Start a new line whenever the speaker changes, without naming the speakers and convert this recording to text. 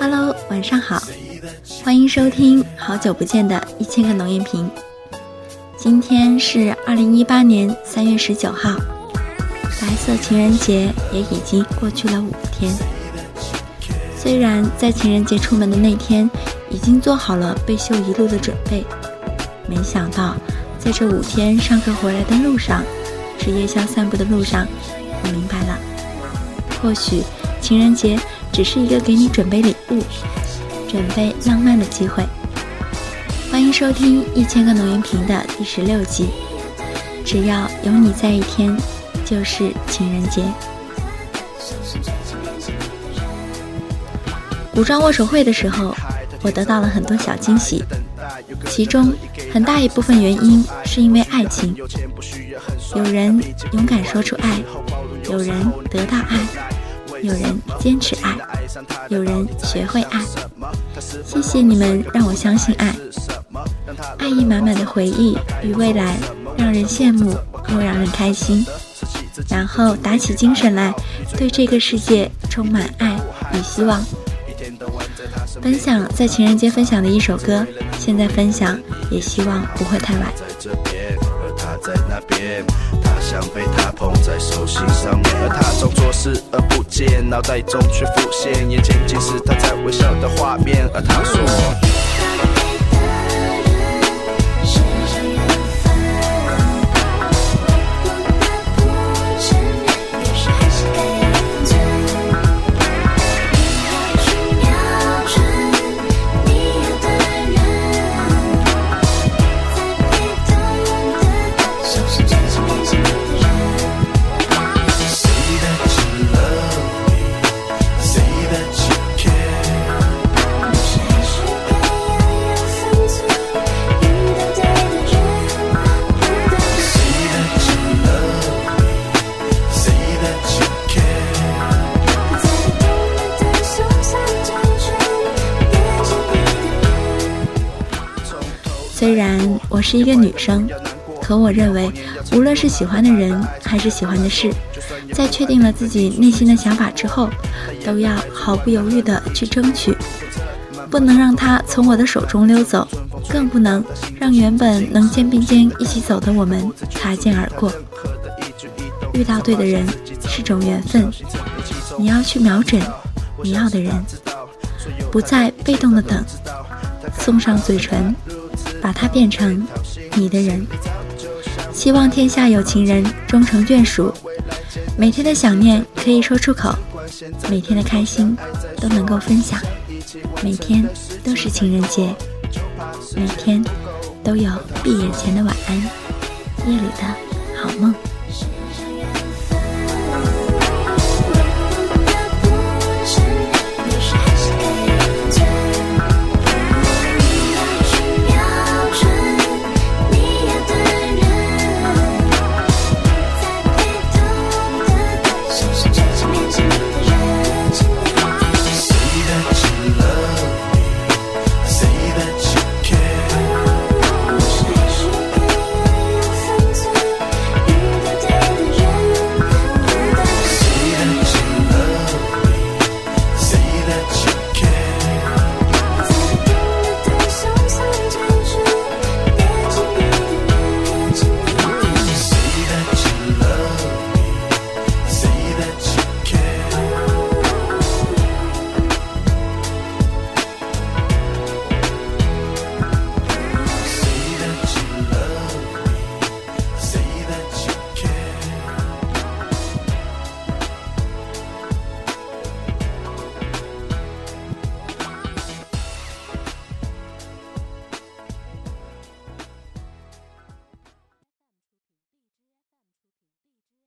Hello，晚上好，欢迎收听好久不见的一千个农业评。今天是二零一八年三月十九号，白色情人节也已经过去了五天。虽然在情人节出门的那天已经做好了被秀一路的准备，没想到在这五天上课回来的路上，是夜宵散步的路上，我明白了，或许情人节。只是一个给你准备礼物、准备浪漫的机会。欢迎收听一千个农园评的第十六集。只要有你在一天，就是情人节。武装握手会的时候，我得到了很多小惊喜，其中很大一部分原因是因为爱情。有人勇敢说出爱，有人得到爱。有人坚持爱，有人学会爱。谢谢你们让我相信爱，爱意满满的回忆与未来，让人羡慕又让人开心。然后打起精神来，对这个世界充满爱与希望。分享在情人节分享的一首歌，现在分享，也希望不会太晚。在那边，他想被他捧在手心上面，而他装作视而不见，脑袋中却浮现眼前尽是他在微笑的画面，而他说。然我是一个女生，可我认为，无论是喜欢的人还是喜欢的事，在确定了自己内心的想法之后，都要毫不犹豫地去争取，不能让它从我的手中溜走，更不能让原本能肩并肩一起走的我们擦肩而过。遇到对的人是种缘分，你要去瞄准你要的人，不再被动的等，送上嘴唇。把它变成你的人，希望天下有情人终成眷属，每天的想念可以说出口，每天的开心都能够分享，每天都是情人节，每天都有闭眼前的晚安，夜里的好梦。